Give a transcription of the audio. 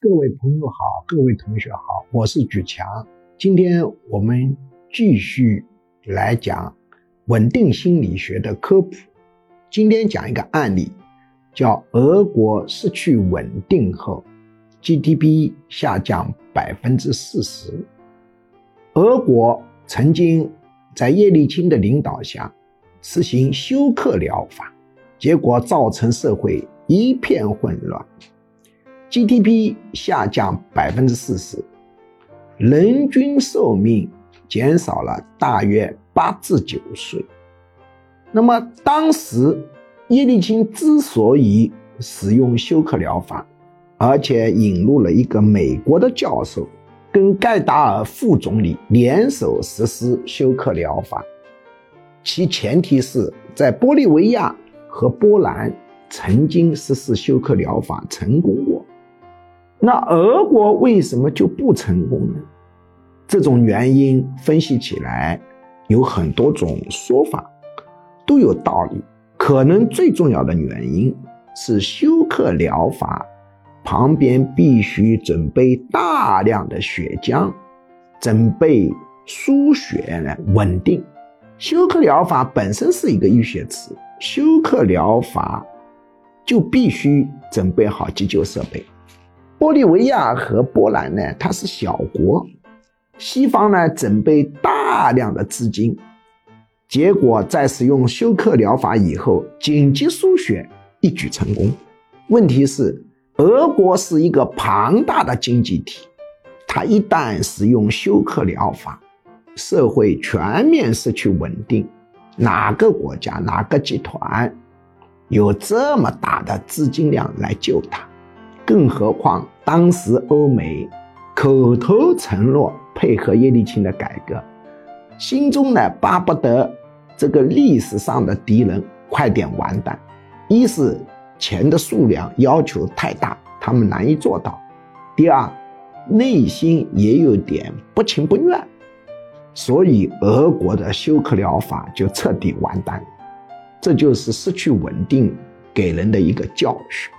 各位朋友好，各位同学好，我是举强。今天我们继续来讲稳定心理学的科普。今天讲一个案例，叫俄国失去稳定后，GDP 下降百分之四十。俄国曾经在叶利钦的领导下实行休克疗法，结果造成社会一片混乱。GDP 下降百分之四十，人均寿命减少了大约八至九岁。那么当时叶利钦之所以使用休克疗法，而且引入了一个美国的教授跟盖达尔副总理联手实施休克疗法，其前提是在玻利维亚和波兰曾经实施休克疗法成功过。那俄国为什么就不成功呢？这种原因分析起来有很多种说法，都有道理。可能最重要的原因是休克疗法旁边必须准备大量的血浆，准备输血来稳定。休克疗法本身是一个医学词，休克疗法就必须准备好急救设备。玻利维亚和波兰呢，它是小国，西方呢准备大量的资金，结果在使用休克疗法以后，紧急输血一举成功。问题是，俄国是一个庞大的经济体，它一旦使用休克疗法，社会全面失去稳定，哪个国家、哪个集团有这么大的资金量来救它？更何况，当时欧美口头承诺配合叶利钦的改革，心中呢巴不得这个历史上的敌人快点完蛋。一是钱的数量要求太大，他们难以做到；第二，内心也有点不情不愿，所以俄国的休克疗法就彻底完蛋。这就是失去稳定给人的一个教训。